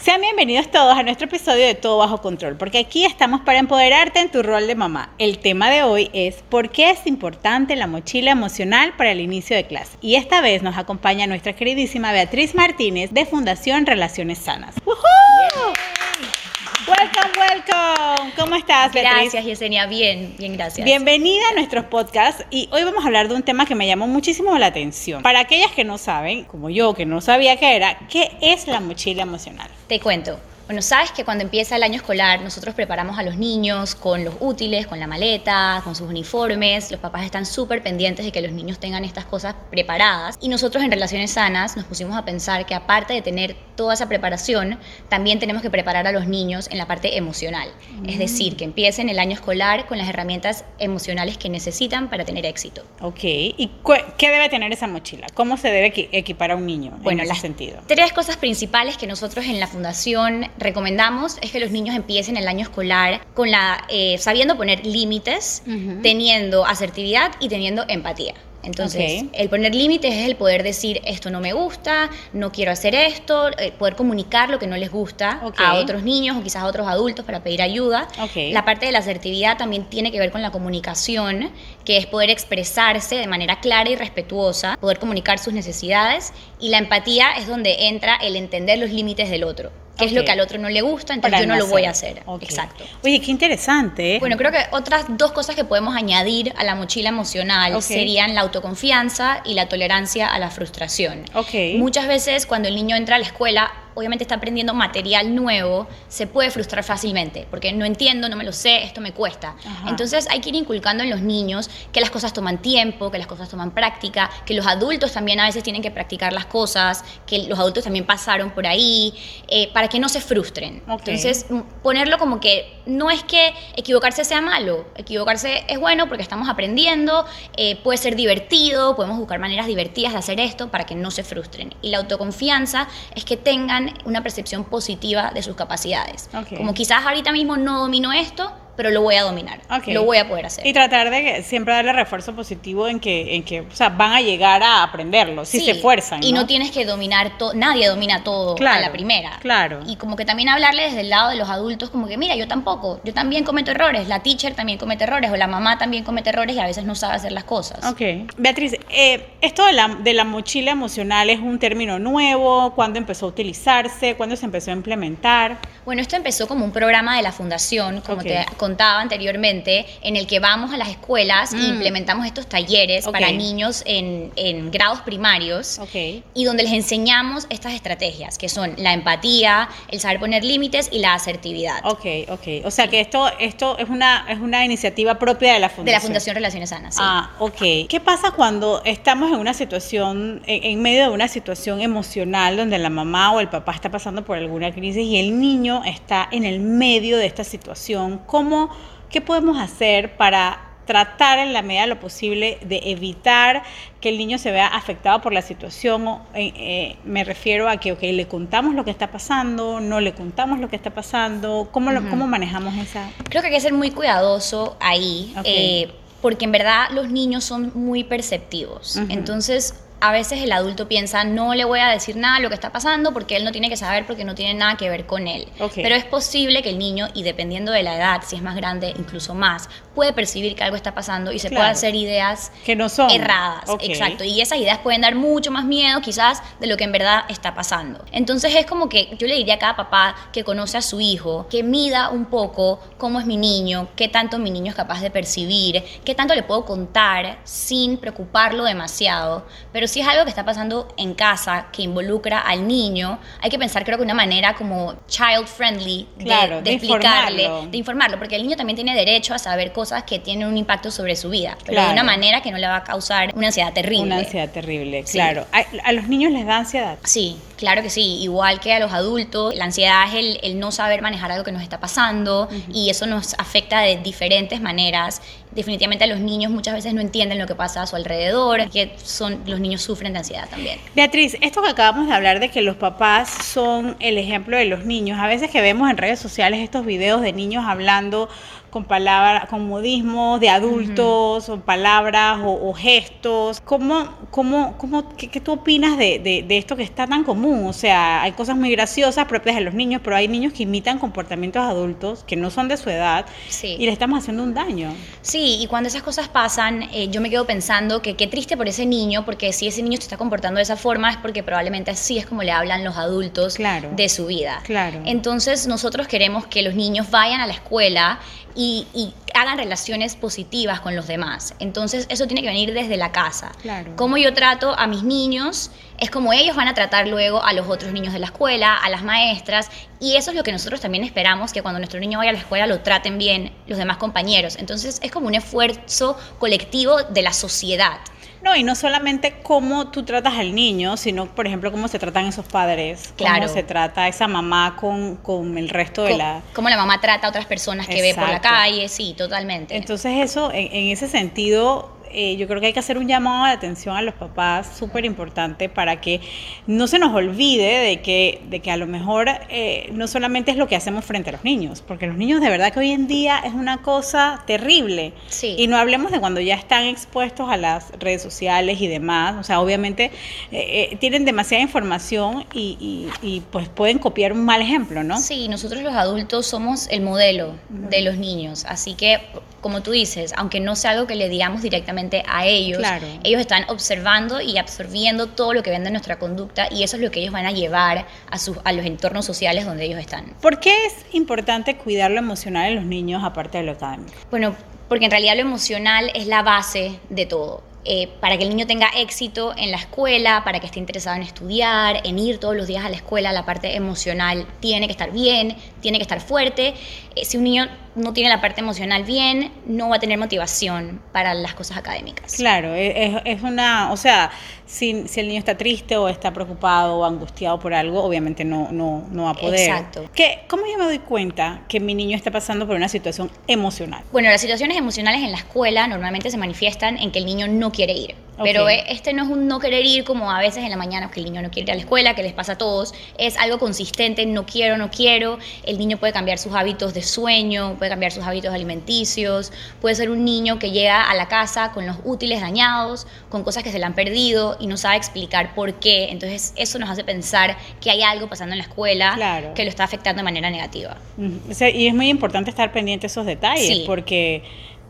Sean bienvenidos todos a nuestro episodio de Todo Bajo Control, porque aquí estamos para empoderarte en tu rol de mamá. El tema de hoy es ¿por qué es importante la mochila emocional para el inicio de clase? Y esta vez nos acompaña nuestra queridísima Beatriz Martínez de Fundación Relaciones Sanas. ¡Woohoo! Welcome, welcome. ¿Cómo estás, Beatriz? Gracias, Yesenia. Bien, bien, gracias. Bienvenida a nuestros podcasts y hoy vamos a hablar de un tema que me llamó muchísimo la atención. Para aquellas que no saben, como yo, que no sabía qué era, ¿qué es la mochila emocional? Te cuento. Bueno, sabes que cuando empieza el año escolar nosotros preparamos a los niños con los útiles, con la maleta, con sus uniformes. Los papás están súper pendientes de que los niños tengan estas cosas preparadas. Y nosotros en Relaciones Sanas nos pusimos a pensar que aparte de tener toda esa preparación, también tenemos que preparar a los niños en la parte emocional. Es mm. decir, que empiecen el año escolar con las herramientas emocionales que necesitan para tener éxito. Ok. ¿Y qué debe tener esa mochila? ¿Cómo se debe equipar a un niño bueno, en ese sentido? Tres cosas principales que nosotros en la Fundación recomendamos es que los niños empiecen el año escolar con la, eh, sabiendo poner límites, teniendo asertividad y teniendo empatía. Entonces, el poner límites es el poder decir, esto no me gusta, no quiero hacer esto, eh, poder comunicar lo que no les gusta a otros niños o quizás a otros adultos para pedir ayuda. La parte de la asertividad también tiene que ver con la comunicación, que es poder expresarse de manera clara y respetuosa, poder comunicar sus necesidades. Y la empatía es donde entra el entender los límites del otro qué es lo que al otro no le gusta, entonces yo no lo voy a hacer. Exacto. Oye, qué interesante. ¿eh? Bueno, creo que otras dos cosas que podemos añadir a la mochila emocional serían la autoconfianza y la tolerancia a la frustración. Muchas veces cuando el niño entra a la escuela obviamente está aprendiendo material nuevo, se puede frustrar fácilmente, porque no entiendo, no me lo sé, esto me cuesta. Entonces hay que ir inculcando en los niños que las cosas toman tiempo, que las cosas toman práctica, que los adultos también a veces tienen que practicar las cosas, que los adultos también pasaron por ahí, eh, para que no se frustren. Entonces, ponerlo como que no es que equivocarse sea malo, equivocarse es bueno porque estamos aprendiendo, eh, puede ser divertido, podemos buscar maneras divertidas de hacer esto para que no se frustren. Y la autoconfianza es que tengan una percepción positiva de sus capacidades. Como quizás ahorita mismo no domino esto, pero lo voy a dominar, lo voy a poder hacer. Y tratar de siempre darle refuerzo positivo en que, en que o sea, van a llegar a aprenderlo, si se esfuerzan. Y no tienes que dominar todo, nadie domina todo a la primera. Claro. Y como que también hablarle desde el lado de los adultos, como que mira, yo tampoco, yo también cometo errores, la teacher también comete errores, o la mamá también comete errores y a veces no sabe hacer las cosas. Ok. Beatriz, eh, esto de la, de la mochila emocional es un término nuevo, ¿cuándo empezó a utilizarse? ¿Cuándo se empezó a implementar? Bueno, esto empezó como un programa de la fundación, como te contaba anteriormente, en el que vamos a las escuelas e implementamos estos talleres para niños en, grados primarios y donde les enseñamos estas estrategias, que son la empatía, el saber poner límites y la asertividad. Ok, ok. O sea que esto, esto es, una, es una iniciativa propia de la Fundación. De la Fundación Relaciones Sanas, Ah, ok. ¿Qué pasa cuando estamos en una situación, en medio de una situación emocional donde la mamá o el papá está pasando por alguna crisis y el niño está en el medio de esta situación? ¿Cómo ¿Qué podemos hacer para tratar en la medida de lo posible de evitar que el niño se vea afectado por la situación. Eh, eh, me refiero a que okay, le contamos lo que está pasando, no le contamos lo que está pasando, ¿cómo, cómo manejamos esa? Creo que hay que ser muy cuidadoso ahí, eh, porque en verdad los niños son muy perceptivos. Entonces, a veces el adulto piensa, no le voy a decir nada de lo que está pasando porque él no tiene que saber porque no tiene nada que ver con él. Pero es posible que el niño, y dependiendo de la edad, si es más grande, incluso más, puede percibir que algo está pasando y se puede hacer ideas que no son erradas. Exacto. Y esas ideas pueden dar mucho más miedo quizás de lo que en verdad está pasando. Entonces es como que yo le diría a cada papá que conoce a su hijo, que mida un poco cómo es mi niño, qué tanto mi niño es capaz de percibir, qué tanto le puedo contar sin preocuparlo demasiado. Pero si es algo que está pasando en casa, que involucra al niño, hay que pensar creo que una manera como child friendly de, explicarle, de informarlo, porque el niño también tiene derecho a saber cosas cosas que tienen un impacto sobre su vida, pero de una manera que no le va a causar una ansiedad terrible. Una ansiedad terrible, claro. ¿A, los niños les da ansiedad? Sí, claro que sí. Igual que a los adultos, la ansiedad es el, no saber manejar algo que nos está pasando y eso nos afecta de diferentes maneras. Definitivamente a los niños muchas veces no entienden lo que pasa a su alrededor, que son, los niños sufren de ansiedad también. Beatriz, esto que acabamos de hablar de que los papás son el ejemplo de los niños, a veces que vemos en redes sociales estos videos de niños hablando con palabras, con modismos de adultos, o palabras o, gestos. ¿Cómo, cómo, cómo, qué, tú opinas de, de, esto que está tan común? O sea, hay cosas muy graciosas propias de los niños, pero hay niños que imitan comportamientos adultos que no son de su edad y le estamos haciendo un daño. Sí, y cuando esas cosas pasan, eh, yo me quedo pensando que qué triste por ese niño, porque si ese niño se está comportando de esa forma es porque probablemente así es como le hablan los adultos de su vida. Claro. Entonces nosotros queremos que los niños vayan a la escuela y, hagan relaciones positivas con los demás. Entonces eso tiene que venir desde la casa. Claro. Cómo yo trato a mis niños es como ellos van a tratar luego a los otros niños de la escuela, a las maestras, y eso es lo que nosotros también esperamos, que cuando nuestro niño vaya a la escuela lo traten bien los demás compañeros. Entonces es como un esfuerzo colectivo de la sociedad. No, y no solamente cómo tú tratas al niño, sino, por ejemplo, cómo se tratan esos padres. Claro. Cómo se trata esa mamá con, con el resto de la... Cómo la mamá trata a otras personas que ve por la calle, sí, totalmente. Entonces eso, en ese sentido, eh, yo creo que hay que hacer un llamado de atención a los papás súper importante para que no se nos olvide de que, de que a lo mejor eh, no solamente es lo que hacemos frente a los niños, porque los niños de verdad que hoy en día es una cosa terrible. Y no hablemos de cuando ya están expuestos a las redes sociales y demás, o sea, obviamente eh, tienen demasiada información y, y, pues pueden copiar un mal ejemplo, ¿no? Sí, nosotros los adultos somos el modelo de los niños, así que como tú dices, aunque no sea algo que le digamos directamente a ellos, ellos están observando y absorbiendo todo lo que ven de nuestra conducta y eso es lo que ellos van a llevar a, sus, a los entornos sociales donde ellos están. ¿Por qué es importante cuidar lo emocional en los niños aparte de lo académico? Bueno, porque en realidad lo emocional es la base de todo. Eh, para que el niño tenga éxito en la escuela, para que esté interesado en estudiar, en ir todos los días a la escuela, la parte emocional tiene que estar bien, tiene que estar fuerte. Eh, si un niño no tiene la parte emocional bien, no va a tener motivación para las cosas académicas. Claro, es, es una, o sea, si, si, el niño está triste o está preocupado o angustiado por algo, obviamente no, no, no va a poder. Exacto. ¿Qué, ¿Cómo yo me doy cuenta que mi niño está pasando por una situación emocional? Bueno, las situaciones emocionales en la escuela normalmente se manifiestan en que el niño no quiere ir. Pero e, este no es un no querer ir como a veces en la mañana que el niño no quiere ir a la escuela, que les pasa a todos. Es algo consistente, no quiero, no quiero. El niño puede cambiar sus hábitos de sueño, puede cambiar sus hábitos alimenticios. Puede ser un niño que llega a la casa con los útiles dañados, con cosas que se le han perdido y no sabe explicar por qué. Entonces eso nos hace pensar que hay algo pasando en la escuela que lo está afectando de manera negativa. y es muy importante estar pendiente de esos detalles porque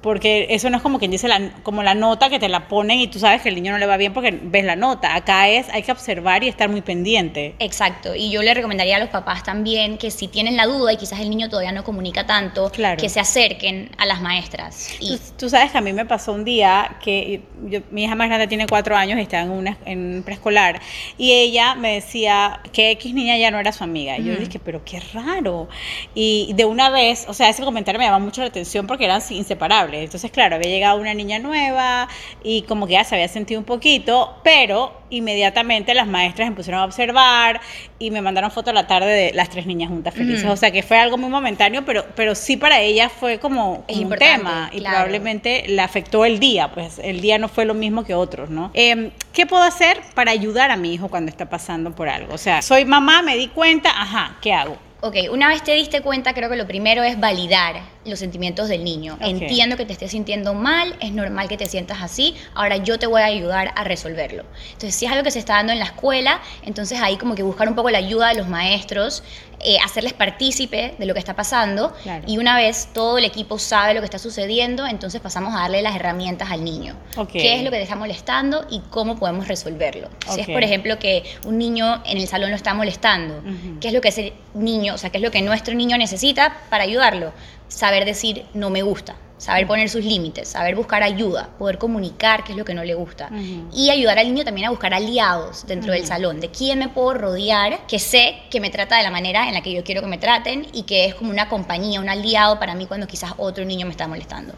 porque eso no es como quien dice la, como la nota que te la ponen y tú sabes que el niño no le va bien porque ves la nota. Acá es, hay que observar y estar muy pendiente. Exacto. Y yo le recomendaría a los papás también que si tienen la duda y quizás el niño todavía no comunica tanto, que se acerquen a las maestras. Y... Tú, sabes que a mí me pasó un día que mi hija más grande tiene cuatro años y está en, una, en preescolar y ella me decía que X niña ya no era su amiga. Y yo dije, pero qué raro. Y de una vez, o sea, ese comentario me llamó mucho la atención porque eran inseparables. Entonces, claro, había llegado una niña nueva y como que ya se había sentido un poquito, pero inmediatamente las maestras empezaron a observar y me mandaron foto a la tarde de las tres niñas juntas felices. O sea que fue algo muy momentáneo, pero, pero sí para ella fue como, un tema y probablemente le afectó el día, pues el día no fue lo mismo que otros, ¿no? Em, ¿Qué puedo hacer para ayudar a mi hijo cuando está pasando por algo? O sea, soy mamá, me di cuenta, ajá, ¿qué hago? Ok, una vez te diste cuenta, creo que lo primero es validar los sentimientos del niño. Entiendo que te estés sintiendo mal, es normal que te sientas así, ahora yo te voy a ayudar a resolverlo. Entonces, si es algo que se está dando en la escuela, entonces ahí como que buscar un poco la ayuda de los maestros, eh, hacerles partícipe de lo que está pasando y una vez todo el equipo sabe lo que está sucediendo, entonces pasamos a darle las herramientas al niño. ¿Qué es lo que te está molestando y cómo podemos resolverlo? Si es, por ejemplo, que un niño en el salón lo está molestando, ¿qué es lo que ese niño, o sea, qué es lo que nuestro niño necesita para ayudarlo? saber decir no me gusta. Saber poner sus límites, saber buscar ayuda, poder comunicar qué es lo que no le gusta y ayudar al niño también a buscar aliados dentro del salón, de quién me puedo rodear, que sé que me trata de la manera en la que yo quiero que me traten y que es como una compañía, un aliado para mí cuando quizás otro niño me está molestando.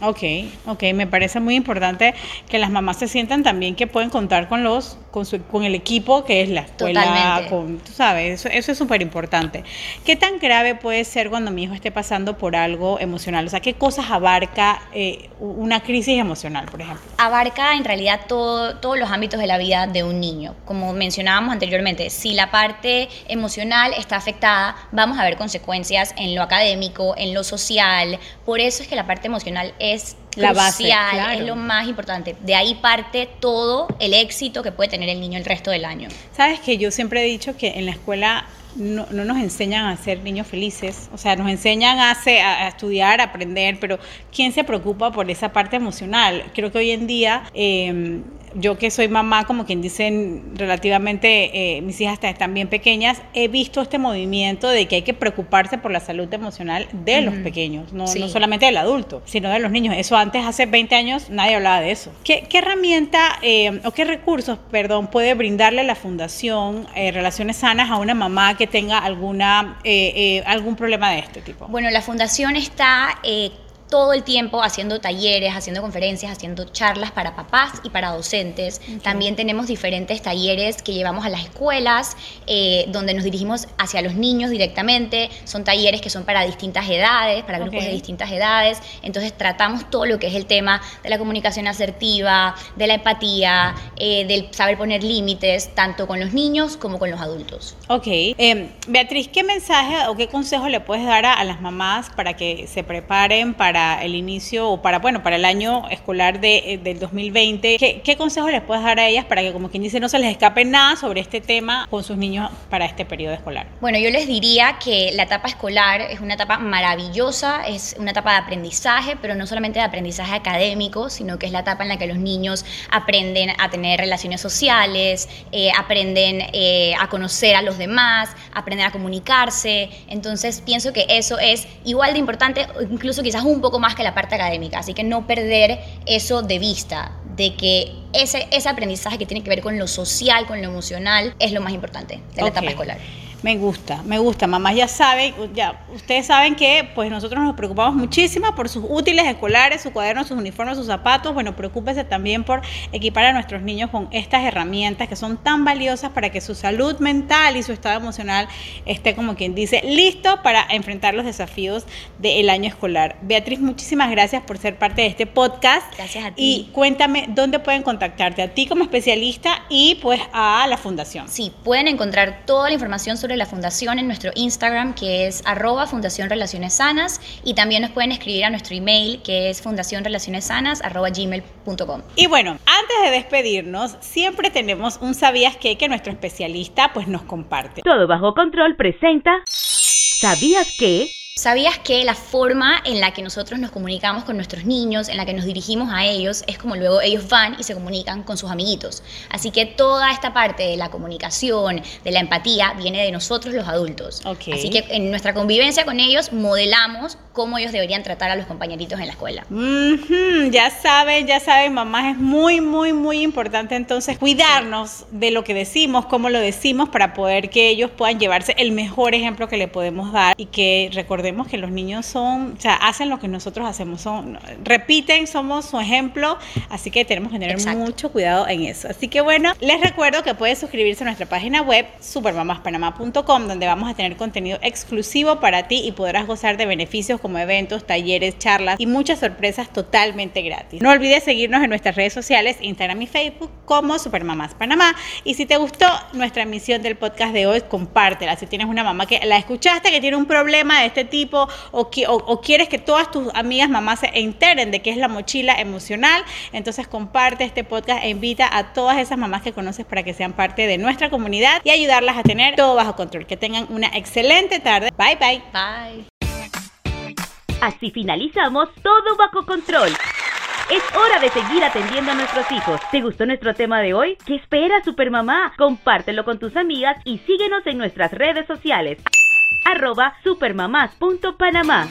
Ok, ok, me parece muy importante que las mamás se sientan también que pueden contar con los con, su, con el equipo que es la escuela, con, tú sabes, eso, es súper importante. ¿Qué tan grave puede ser cuando mi hijo esté pasando por algo emocional? O sea, ¿qué cosas abarca eh, una crisis emocional, por ejemplo? Abarca en realidad todo, todos los ámbitos de la vida de un niño. Como mencionábamos anteriormente, si la parte emocional está afectada, vamos a ver consecuencias en lo académico, en lo social. Por eso es que la parte emocional es la base, es lo más importante. De ahí parte todo el éxito que puede tener el niño el resto del año. Sabes que yo siempre he dicho que en la escuela no, no, nos enseñan a ser niños felices, o sea, nos enseñan a, a, estudiar, a aprender, pero ¿quién se preocupa por esa parte emocional? Creo que hoy en día eh, yo que soy mamá, como quien dicen, relativamente, eh, mis hijas están bien pequeñas, he visto este movimiento de que hay que preocuparse por la salud emocional de los pequeños, no, no, solamente del adulto, sino de los niños. Eso antes, hace 20 años, nadie hablaba de eso. ¿Qué, qué herramienta eh, o qué recursos, perdón, puede brindarle la Fundación eh, Relaciones Sanas a una mamá que tenga alguna, algún problema de este tipo? Bueno, la Fundación está todo el tiempo haciendo talleres, haciendo conferencias, haciendo charlas para papás y para docentes. También tenemos diferentes talleres que llevamos a las escuelas, eh, donde nos dirigimos hacia los niños directamente. Son talleres que son para distintas edades, para grupos de distintas edades. Entonces tratamos todo lo que es el tema de la comunicación asertiva, de la empatía, eh, del saber poner límites, tanto con los niños como con los adultos. Ok. Em, Beatriz, ¿qué mensaje o qué consejo le puedes dar a las mamás para que se preparen para el inicio o para, bueno, para el año escolar de, eh, del 2020, ¿qué, ¿qué consejos les puedes dar a ellas para que, como quien dice, no se les escape nada sobre este tema con sus niños para este periodo escolar? Bueno, yo les diría que la etapa escolar es una etapa maravillosa, es una etapa de aprendizaje, pero no solamente de aprendizaje académico, sino que es la etapa en la que los niños aprenden a tener relaciones sociales, eh, aprenden eh, a conocer a los demás, aprenden a comunicarse. Entonces, pienso que eso es igual de importante, incluso quizás un poco más que la parte académica, así que no perder eso de vista, de que ese, ese aprendizaje que tiene que ver con lo social, con lo emocional, es lo más importante de la etapa escolar. Me gusta, me gusta. Mamás ya saben, ya ustedes saben que pues nosotros nos preocupamos muchísimo por sus útiles escolares, sus cuadernos, sus uniformes, sus zapatos. Bueno, preocúpese también por equipar a nuestros niños con estas herramientas que son tan valiosas para que su salud mental y su estado emocional esté como quien dice listo para enfrentar los desafíos del año escolar. Beatriz, muchísimas gracias por ser parte de este podcast. Gracias a ti. Y cuéntame dónde pueden contactarte a ti como especialista y pues a la fundación. Sí, pueden encontrar toda la información sobre la fundación en nuestro Instagram, que es arroba Fundación Relaciones Sanas, y también nos pueden escribir a nuestro email, que es fundacionrelacionessanas arroba gmail.com. Y bueno, antes de despedirnos, siempre tenemos un sabías qué que nuestro especialista pues nos comparte. Todo bajo control presenta ¿Sabías qué? ¿Sabías que la forma en la que nosotros nos comunicamos con nuestros niños, en la que nos dirigimos a ellos, es como luego ellos van y se comunican con sus amiguitos? Así que toda esta parte de la comunicación, de la empatía, viene de nosotros los adultos. Así que en nuestra convivencia con ellos modelamos cómo ellos deberían tratar a los compañeritos en la escuela. Ya saben, ya saben, mamá, es muy, muy, muy importante entonces cuidarnos de lo que decimos, cómo lo decimos, para poder que ellos puedan llevarse el mejor ejemplo que le podemos dar y que recordemos recordemos que los niños son, o sea, hacen lo que nosotros hacemos, son, repiten, somos su ejemplo, así que tenemos que tener mucho cuidado en eso. Así que bueno, les recuerdo que pueden suscribirse a nuestra página web supermamaspanamá.com, donde vamos a tener contenido exclusivo para ti y podrás gozar de beneficios como eventos, talleres, charlas y muchas sorpresas totalmente gratis. No olvides seguirnos en nuestras redes sociales, Instagram y Facebook como Supermamás Panamá. Y si te gustó nuestra emisión del podcast de hoy, compártela. Si tienes una mamá que la escuchaste que tiene un problema de este tipo, tipo o, o, quieres que todas tus amigas mamás se enteren de qué es la mochila emocional, entonces comparte este podcast e invita a todas esas mamás que conoces para que sean parte de nuestra comunidad y ayudarlas a tener todo bajo control. Que tengan una excelente tarde. Bye bye. Bye. Así finalizamos todo bajo control. Es hora de seguir atendiendo a nuestros hijos. ¿Te gustó nuestro tema de hoy? ¿Qué espera Supermamá? Compártelo con tus amigas y síguenos en nuestras redes sociales arroba supermamás.panamá.